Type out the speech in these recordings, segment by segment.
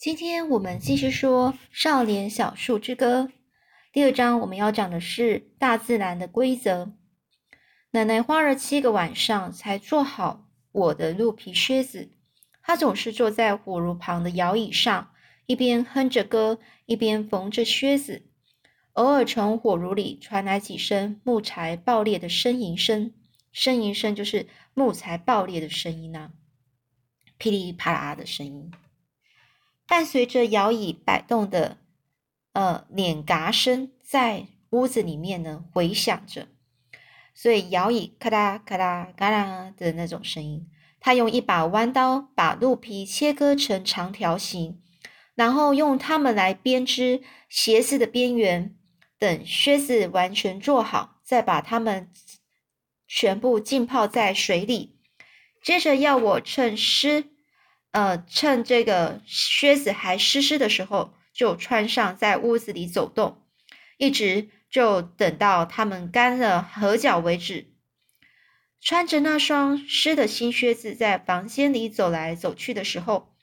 今天我们继续说《少年小树之歌》第二章，我们要讲的是大自然的规则。奶奶花了七个晚上才做好我的鹿皮靴子。她总是坐在火炉旁的摇椅上，一边哼着歌，一边缝着靴子。偶尔从火炉里传来几声木材爆裂的呻吟声，呻吟声就是木材爆裂的声音啊，噼里啪啦的声音。伴随着摇椅摆动的，呃，碾嘎声，在屋子里面呢回响着，所以摇椅咔啦咔啦咔啦的那种声音。他用一把弯刀把鹿皮切割成长条形，然后用它们来编织鞋子的边缘。等靴子完全做好，再把它们全部浸泡在水里。接着要我趁湿。呃，趁这个靴子还湿湿的时候，就穿上，在屋子里走动，一直就等到它们干了合脚为止。穿着那双湿的新靴子，在房间里走来走去的时候，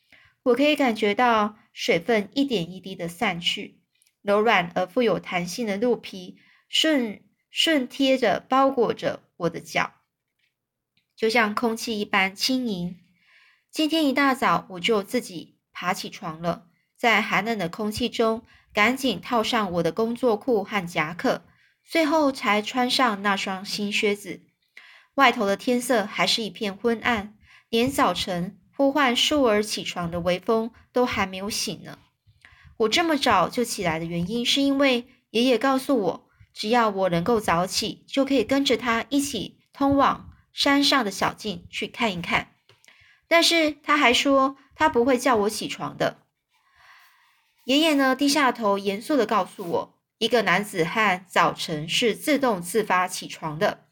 我可以感觉到水分一点一滴的散去，柔软而富有弹性的鹿皮顺顺贴着包裹着我的脚，就像空气一般轻盈。今天一大早，我就自己爬起床了，在寒冷的空气中，赶紧套上我的工作裤和夹克，最后才穿上那双新靴子。外头的天色还是一片昏暗，连早晨呼唤树儿起床的微风都还没有醒呢。我这么早就起来的原因，是因为爷爷告诉我，只要我能够早起，就可以跟着他一起通往山上的小径去看一看。但是他还说，他不会叫我起床的。爷爷呢，低下头，严肃的告诉我，一个男子汉早晨是自动自发起床的。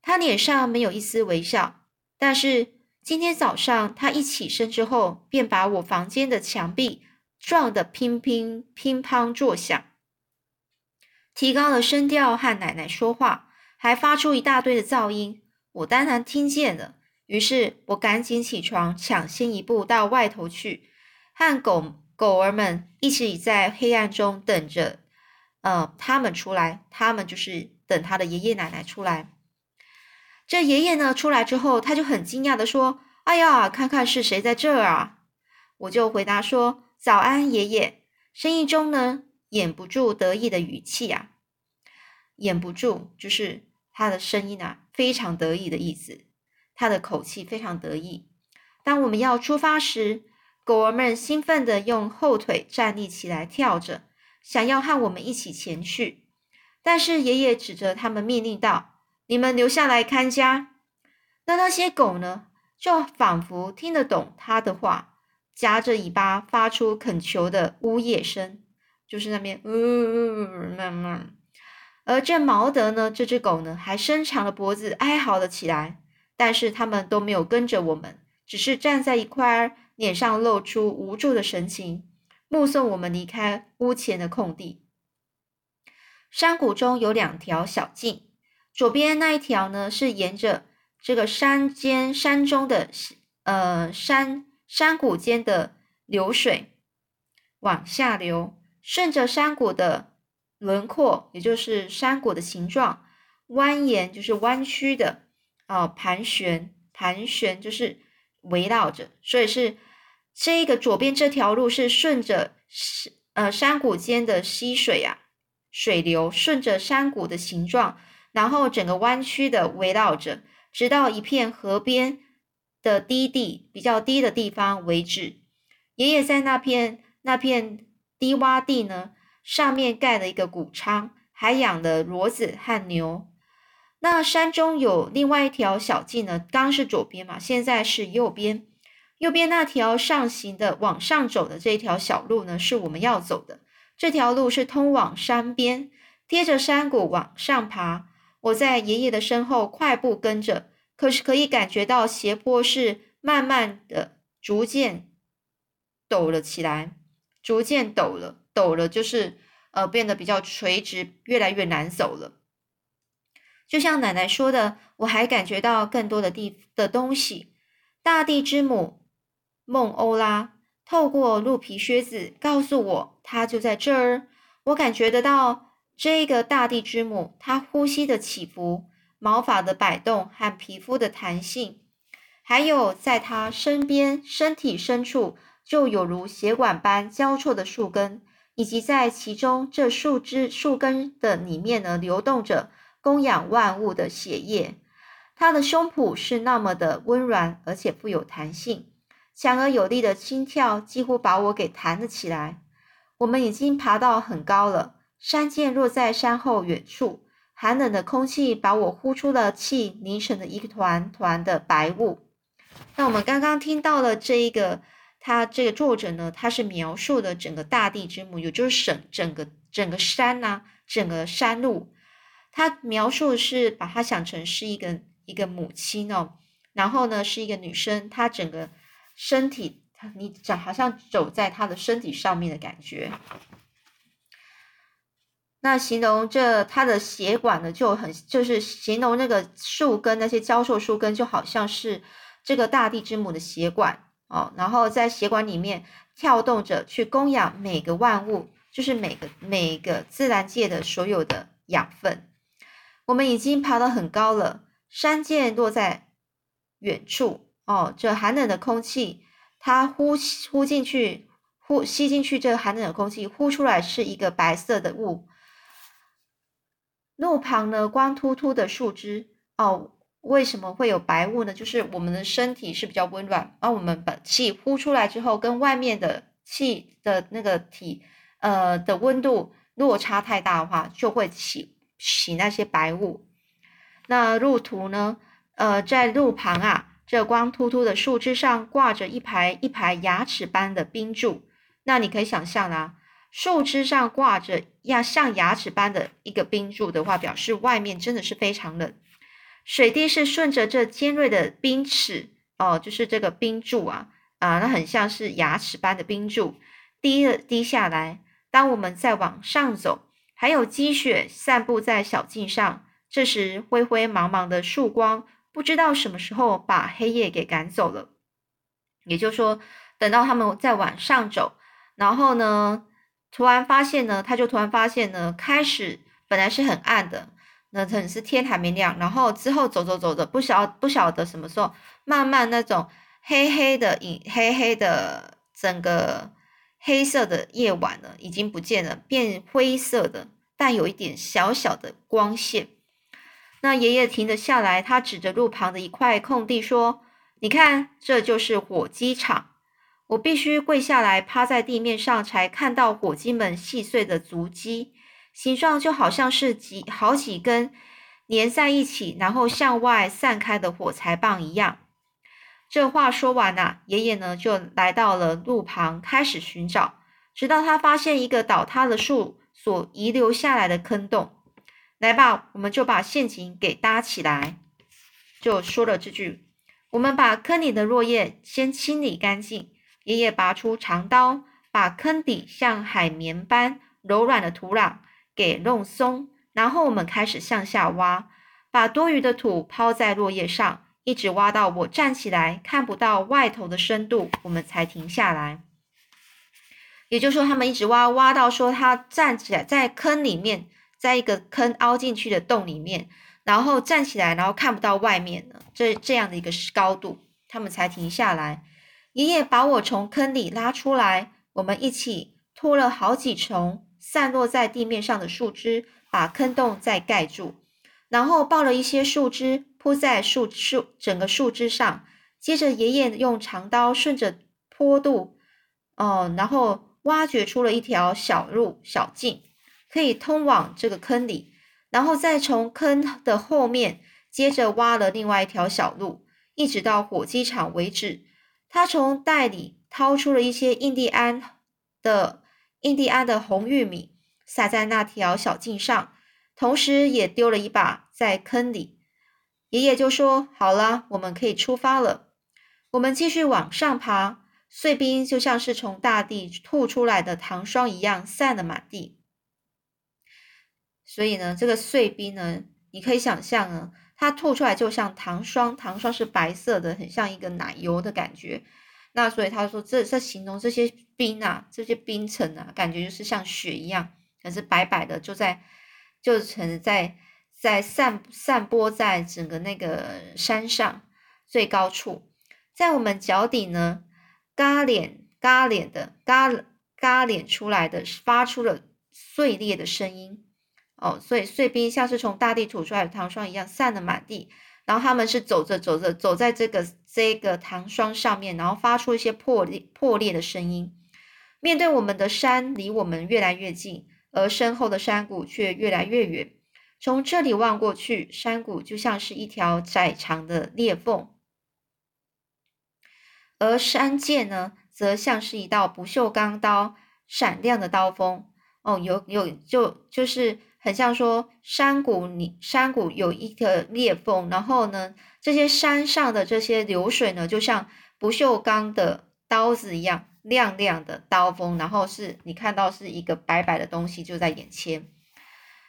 他脸上没有一丝微笑，但是今天早上他一起身之后，便把我房间的墙壁撞得乒乒乒乓作响，提高了声调和奶奶说话，还发出一大堆的噪音，我当然听见了。于是我赶紧起床，抢先一步到外头去，和狗狗儿们一起在黑暗中等着，呃，他们出来。他们就是等他的爷爷奶奶出来。这爷爷呢出来之后，他就很惊讶的说：“哎呀，看看是谁在这儿啊？”我就回答说：“早安，爷爷。”声音中呢掩不住得意的语气啊，掩不住就是他的声音啊，非常得意的意思。他的口气非常得意。当我们要出发时，狗儿们兴奋地用后腿站立起来，跳着，想要和我们一起前去。但是爷爷指着他们命令道：“你们留下来看家。”那那些狗呢，就仿佛听得懂他的话，夹着尾巴发出恳求的呜咽声，就是那边呜慢慢。而这毛德呢，这只狗呢，还伸长了脖子哀嚎了起来。但是他们都没有跟着我们，只是站在一块儿，脸上露出无助的神情，目送我们离开屋前的空地。山谷中有两条小径，左边那一条呢是沿着这个山间山中的呃山山谷间的流水往下流，顺着山谷的轮廓，也就是山谷的形状蜿蜒，就是弯曲的。哦，盘旋，盘旋就是围绕着，所以是这个左边这条路是顺着山呃山谷间的溪水啊，水流顺着山谷的形状，然后整个弯曲的围绕着，直到一片河边的低地比较低的地方为止。爷爷在那片那片低洼地呢，上面盖了一个谷仓，还养了骡子和牛。那山中有另外一条小径呢，刚是左边嘛，现在是右边。右边那条上行的、往上走的这条小路呢，是我们要走的。这条路是通往山边，贴着山谷往上爬。我在爷爷的身后快步跟着，可是可以感觉到斜坡是慢慢的、逐渐陡了起来，逐渐陡了，陡了就是呃变得比较垂直，越来越难走了。就像奶奶说的，我还感觉到更多的地的东西。大地之母孟欧拉透过鹿皮靴子告诉我，它就在这儿。我感觉得到这个大地之母，它呼吸的起伏、毛发的摆动和皮肤的弹性，还有在它身边身体深处就有如血管般交错的树根，以及在其中这树枝树根的里面呢，流动着供养万物的血液。它的胸脯是那么的温软，而且富有弹性，强而有力的心跳几乎把我给弹了起来。我们已经爬到很高了，山涧落在山后远处，寒冷的空气把我呼出了气凝成了一团团的白雾。那我们刚刚听到了这一个，他这个作者呢，他是描述的整个大地之母，也就是省整个整个山呐，整个山路，他描述的是把它想成是一个一个母亲哦，然后呢是一个女生，她整个身体。你长好像走在他的身体上面的感觉，那形容这他的血管呢，就很就是形容那个树根那些交错树根，就好像是这个大地之母的血管哦，然后在血管里面跳动着，去供养每个万物，就是每个每个自然界的所有的养分。我们已经爬得很高了，山涧落在远处哦，这寒冷的空气。它呼呼进去，呼吸进去这个寒冷的空气，呼出来是一个白色的雾。路旁呢，光秃秃的树枝哦，为什么会有白雾呢？就是我们的身体是比较温暖，而我们把气呼出来之后，跟外面的气的那个体呃的温度落差太大的话，就会起洗那些白雾。那路途呢？呃，在路旁啊。这光秃秃的树枝上挂着一排一排牙齿般的冰柱，那你可以想象啦，树枝上挂着呀像牙齿般的一个冰柱的话，表示外面真的是非常冷。水滴是顺着这尖锐的冰齿哦，就是这个冰柱啊啊，那很像是牙齿般的冰柱滴了滴下来。当我们再往上走，还有积雪散布在小径上，这时灰灰茫茫的曙光。不知道什么时候把黑夜给赶走了，也就是说，等到他们再往上走，然后呢，突然发现呢，他就突然发现呢，开始本来是很暗的，那可能是天还没亮，然后之后走走走的，不晓不晓得什么时候，慢慢那种黑黑的影，黑黑的整个黑色的夜晚呢，已经不见了，变灰色的，但有一点小小的光线。那爷爷停了下来，他指着路旁的一块空地说：“你看，这就是火鸡场。我必须跪下来，趴在地面上，才看到火鸡们细碎的足迹，形状就好像是几好几根连在一起，然后向外散开的火柴棒一样。”这话说完呐，爷爷呢就来到了路旁，开始寻找，直到他发现一个倒塌的树所遗留下来的坑洞。来吧，我们就把陷阱给搭起来。就说了这句，我们把坑里的落叶先清理干净。爷爷拔出长刀，把坑底像海绵般柔软的土壤给弄松，然后我们开始向下挖，把多余的土抛在落叶上，一直挖到我站起来看不到外头的深度，我们才停下来。也就是说，他们一直挖，挖到说他站起来在坑里面。在一个坑凹进去的洞里面，然后站起来，然后看不到外面了。这这样的一个高度，他们才停下来。爷爷把我从坑里拉出来，我们一起拖了好几重散落在地面上的树枝，把坑洞再盖住，然后抱了一些树枝铺在树树整个树枝上。接着，爷爷用长刀顺着坡度，哦，然后挖掘出了一条小路小径。可以通往这个坑里，然后再从坑的后面接着挖了另外一条小路，一直到火机场为止。他从袋里掏出了一些印第安的印第安的红玉米，撒在那条小径上，同时也丢了一把在坑里。爷爷就说：“好了，我们可以出发了。”我们继续往上爬，碎冰就像是从大地吐出来的糖霜一样散了满地。所以呢，这个碎冰呢，你可以想象呢，它吐出来就像糖霜，糖霜是白色的，很像一个奶油的感觉。那所以他说这这形容这些冰啊，这些冰层啊，感觉就是像雪一样，可是白白的，就在就成在在散散播在整个那个山上最高处，在我们脚底呢，嘎脸嘎脸的嘎嘎脸出来的，发出了碎裂的声音。哦，所以碎冰像是从大地吐出来的糖霜一样散了满地，然后他们是走着走着走在这个这个糖霜上面，然后发出一些破裂破裂的声音。面对我们的山离我们越来越近，而身后的山谷却越来越远。从这里望过去，山谷就像是一条窄长的裂缝，而山涧呢，则像是一道不锈钢刀，闪亮的刀锋。哦，有有就就是。很像说山谷里，山谷有一个裂缝，然后呢，这些山上的这些流水呢，就像不锈钢的刀子一样亮亮的刀锋，然后是你看到是一个白白的东西就在眼前，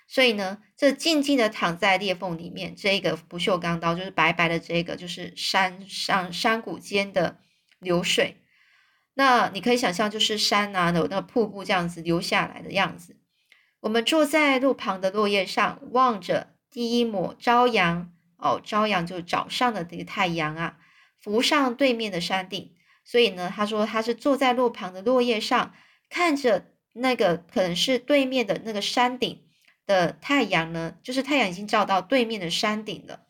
所以呢，这静静的躺在裂缝里面，这个不锈钢刀就是白白的，这个就是山上山谷间的流水，那你可以想象就是山啊有那个瀑布这样子流下来的样子。我们坐在路旁的落叶上，望着第一抹朝阳。哦，朝阳就是早上的这个太阳啊，浮上对面的山顶。所以呢，他说他是坐在路旁的落叶上，看着那个可能是对面的那个山顶的太阳呢，就是太阳已经照到对面的山顶了。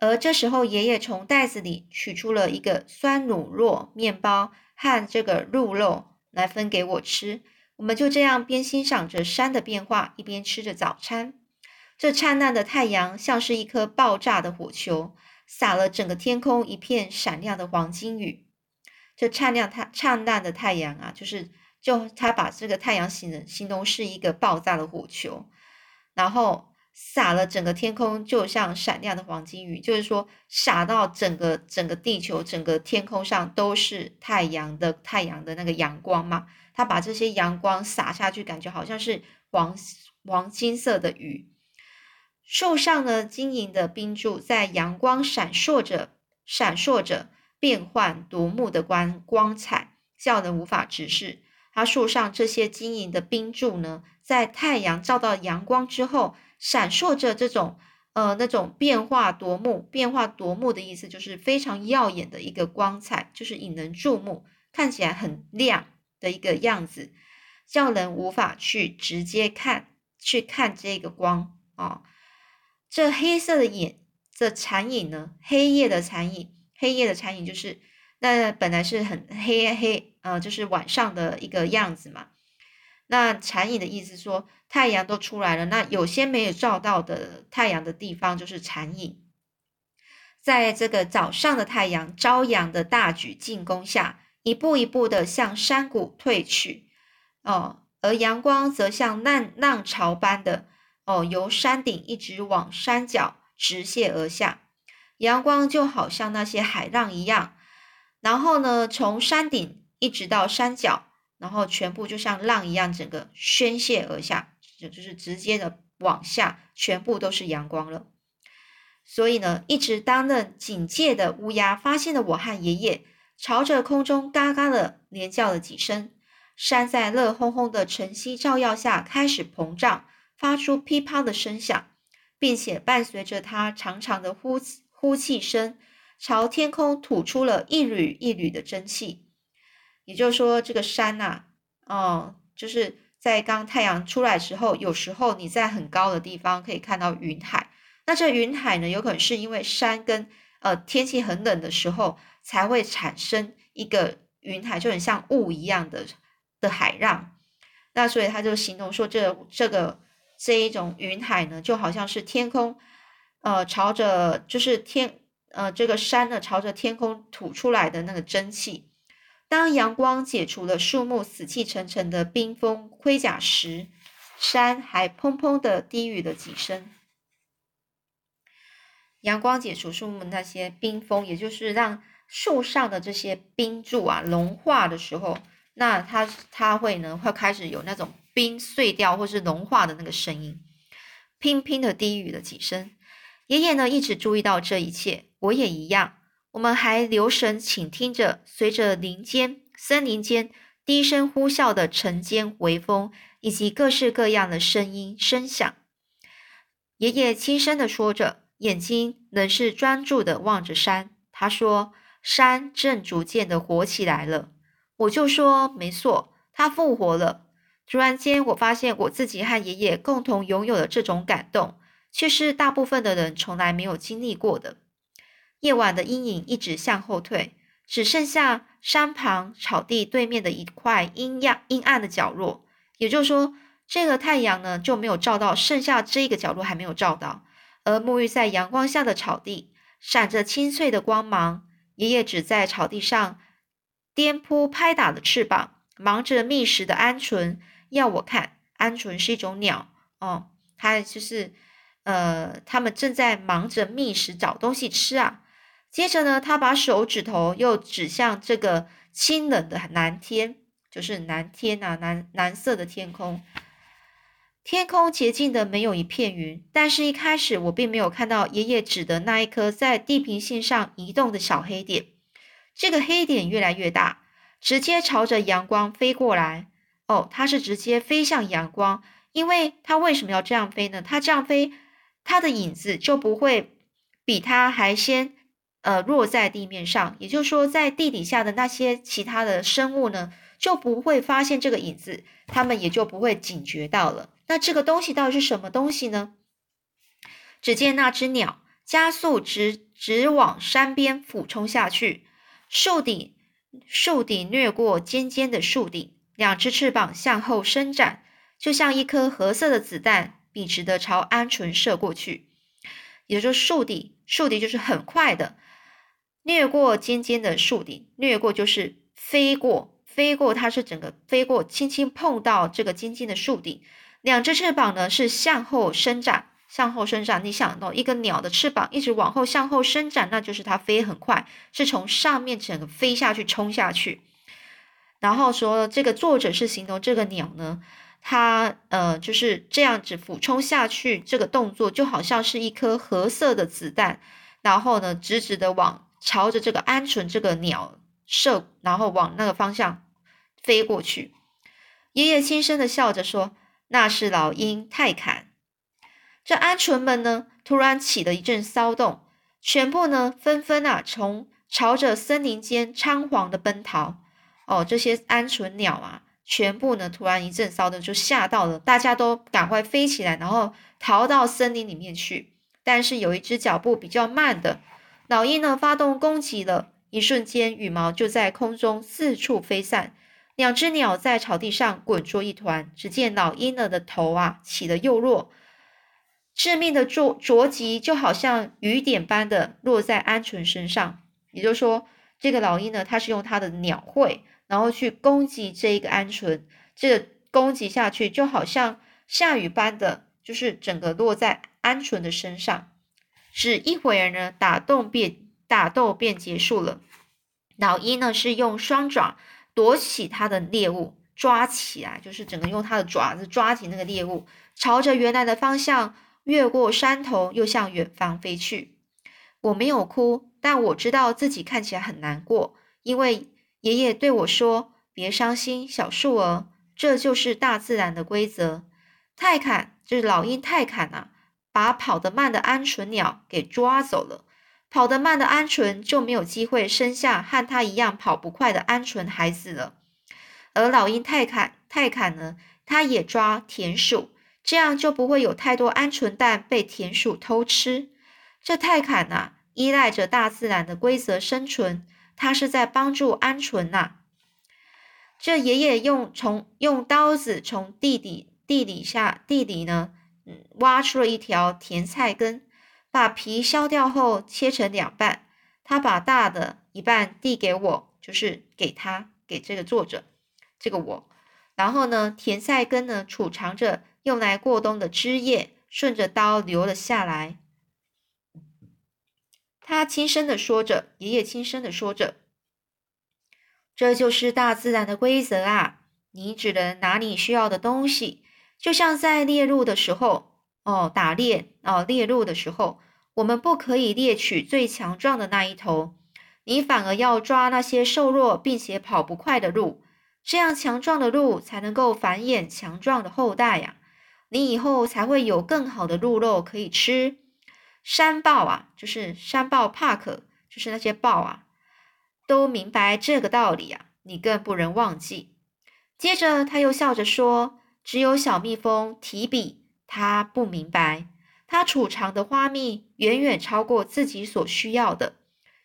而这时候，爷爷从袋子里取出了一个酸乳酪面包和这个鹿肉来分给我吃。我们就这样边欣赏着山的变化，一边吃着早餐。这灿烂的太阳像是一颗爆炸的火球，洒了整个天空一片闪亮的黄金雨。这灿亮、太灿烂的太阳啊，就是就他把这个太阳形容形容是一个爆炸的火球，然后洒了整个天空，就像闪亮的黄金雨，就是说洒到整个整个地球、整个天空上都是太阳的太阳的那个阳光嘛。他把这些阳光洒下去，感觉好像是黄黄金色的雨。树上呢，晶莹的冰柱在阳光闪烁着，闪烁着变幻夺目的光光彩，叫人无法直视。它树上这些晶莹的冰柱呢，在太阳照到阳光之后，闪烁着这种呃那种变化夺目。变化夺目的意思就是非常耀眼的一个光彩，就是引人注目，看起来很亮。的一个样子，叫人无法去直接看，去看这个光啊。这黑色的眼，这残影呢？黑夜的残影，黑夜的残影就是那本来是很黑黑，呃，就是晚上的一个样子嘛。那残影的意思说，太阳都出来了，那有些没有照到的太阳的地方就是残影。在这个早上的太阳朝阳的大举进攻下。一步一步的向山谷退去，哦，而阳光则像浪浪潮般的，哦，由山顶一直往山脚直泻而下。阳光就好像那些海浪一样，然后呢，从山顶一直到山脚，然后全部就像浪一样，整个宣泄而下，就就是直接的往下，全部都是阳光了。所以呢，一直担任警戒的乌鸦发现了我和爷爷。朝着空中嘎嘎的连叫了几声，山在热烘烘的晨曦照耀下开始膨胀，发出噼啪的声响，并且伴随着它长长的呼呼气声，朝天空吐出了一缕一缕的蒸汽。也就是说，这个山呐，哦，就是在刚太阳出来时候，有时候你在很高的地方可以看到云海。那这云海呢，有可能是因为山跟呃天气很冷的时候。才会产生一个云海，就很像雾一样的的海浪。那所以他就形容说，这这个这一种云海呢，就好像是天空，呃，朝着就是天，呃，这个山呢，朝着天空吐出来的那个蒸汽。当阳光解除了树木死气沉沉的冰封盔甲时，山还砰砰的低语了几声。阳光解除树木那些冰封，也就是让。树上的这些冰柱啊，融化的时候，那它它会呢，会开始有那种冰碎掉或是融化的那个声音，乒乒的低语了几声。爷爷呢，一直注意到这一切，我也一样。我们还留神倾听着，随着林间、森林间低声呼啸的晨间微风，以及各式各样的声音声响。爷爷轻声的说着，眼睛仍是专注的望着山。他说：“山正逐渐的活起来了。”我就说：“没错，它复活了。”突然间，我发现我自己和爷爷共同拥有的这种感动，却是大部分的人从来没有经历过的。夜晚的阴影一直向后退，只剩下山旁草地对面的一块阴暗阴暗的角落。也就是说。这个太阳呢就没有照到，剩下这个角落还没有照到，而沐浴在阳光下的草地闪着清脆的光芒。爷爷只在草地上颠扑拍打的翅膀，忙着觅食的鹌鹑。要我看，鹌鹑是一种鸟哦，它就是呃，他们正在忙着觅食，找东西吃啊。接着呢，他把手指头又指向这个清冷的蓝天，就是蓝天啊，蓝蓝色的天空。天空洁净的没有一片云，但是一开始我并没有看到爷爷指的那一颗在地平线上移动的小黑点。这个黑点越来越大，直接朝着阳光飞过来。哦，它是直接飞向阳光，因为它为什么要这样飞呢？它这样飞，它的影子就不会比它还先呃落在地面上。也就是说，在地底下的那些其他的生物呢，就不会发现这个影子，它们也就不会警觉到了。那这个东西到底是什么东西呢？只见那只鸟加速直直往山边俯冲下去，树顶树顶掠过尖尖的树顶，两只翅膀向后伸展，就像一颗褐色的子弹，笔直的朝鹌鹑射过去。也就是说，树顶树顶就是很快的掠过尖尖的树顶，掠过就是飞过，飞过它是整个飞过，轻轻碰到这个尖尖的树顶。两只翅膀呢是向后伸展，向后伸展。你想到一个鸟的翅膀一直往后向后伸展，那就是它飞很快，是从上面整个飞下去冲下去。然后说这个作者是形容这个鸟呢，它呃就是这样子俯冲下去，这个动作就好像是一颗褐色的子弹，然后呢直直的往朝着这个鹌鹑这个鸟射，然后往那个方向飞过去。爷爷轻声的笑着说。那是老鹰泰坎，这鹌鹑们呢，突然起了一阵骚动，全部呢纷纷啊，从朝着森林间仓皇的奔逃。哦，这些鹌鹑鸟啊，全部呢突然一阵骚动，就吓到了，大家都赶快飞起来，然后逃到森林里面去。但是有一只脚步比较慢的老鹰呢，发动攻击了，一瞬间羽毛就在空中四处飞散。两只鸟在草地上滚作一团，只见老鹰呢的头啊起得又落，致命的啄啄击就好像雨点般的落在鹌鹑身上。也就是说，这个老鹰呢，它是用它的鸟喙，然后去攻击这一个鹌鹑，这个攻击下去就好像下雨般的，就是整个落在鹌鹑的身上。只一会儿呢，打斗便打斗便结束了。老鹰呢是用双爪。夺起它的猎物，抓起来，就是整个用它的爪子抓起那个猎物，朝着原来的方向越过山头，又向远方飞去。我没有哭，但我知道自己看起来很难过，因为爷爷对我说：“别伤心，小树儿，这就是大自然的规则。”泰坎就是老鹰泰坎啊，把跑得慢的鹌鹑鸟给抓走了。跑得慢的鹌鹑就没有机会生下和它一样跑不快的鹌鹑孩子了，而老鹰泰坎泰坎呢，它也抓田鼠，这样就不会有太多鹌鹑蛋被田鼠偷吃。这泰坎呐，依赖着大自然的规则生存，它是在帮助鹌鹑呐。这爷爷用从用刀子从地底地底下地底呢，嗯，挖出了一条甜菜根。把皮削掉后切成两半，他把大的一半递给我，就是给他给这个作者，这个我。然后呢，甜菜根呢储藏着用来过冬的汁液，顺着刀流了下来。他轻声的说着，爷爷轻声的说着：“这就是大自然的规则啊！你只能拿你需要的东西，就像在猎鹿的时候。”哦，打猎哦，猎鹿的时候，我们不可以猎取最强壮的那一头，你反而要抓那些瘦弱并且跑不快的鹿，这样强壮的鹿才能够繁衍强壮的后代呀。你以后才会有更好的鹿肉可以吃。山豹啊，就是山豹帕克，就是那些豹啊，都明白这个道理啊，你更不能忘记。接着他又笑着说：“只有小蜜蜂提比，他不明白，他储藏的花蜜远远超过自己所需要的，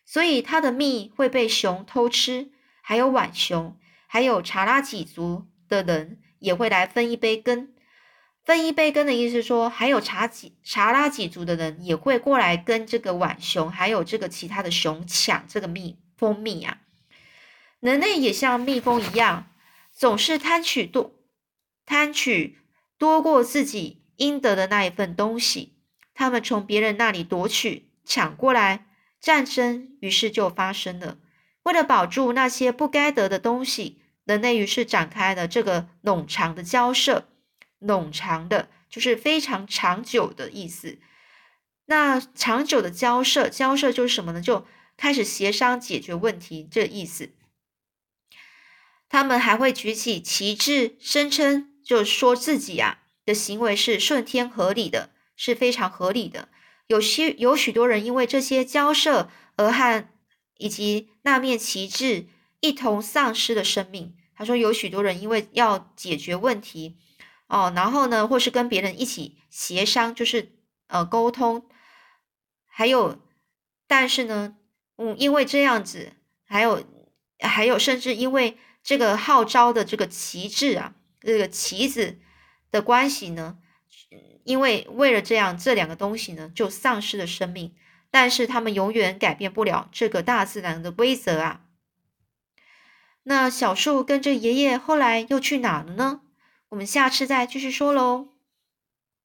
所以他的蜜会被熊偷吃，还有浣熊，还有查拉几族的人也会来分一杯羹。”分一杯羹的意思说，还有查几查拉几族的人也会过来跟这个浣熊，还有这个其他的熊抢这个蜜蜂蜜啊。人类也像蜜蜂一样，总是贪取多贪取多过自己应得的那一份东西。他们从别人那里夺取抢过来，战争于是就发生了。为了保住那些不该得的东西，人类于是展开了这个冗长的交涉。冗长的，就是非常长久的意思。那长久的交涉，交涉就是什么呢？就开始协商解决问题，这意思。他们还会举起旗帜，声称就说自己啊的行为是顺天合理的，是非常合理的。有些有许多人因为这些交涉而和以及那面旗帜一同丧失了生命。他说有许多人因为要解决问题。哦，然后呢，或是跟别人一起协商，就是呃沟通，还有，但是呢，嗯，因为这样子，还有还有，甚至因为这个号召的这个旗帜啊，这个棋子的关系呢，因为为了这样，这两个东西呢就丧失了生命，但是他们永远改变不了这个大自然的规则啊。那小树跟着爷爷后来又去哪了呢？我们下次再继续说喽。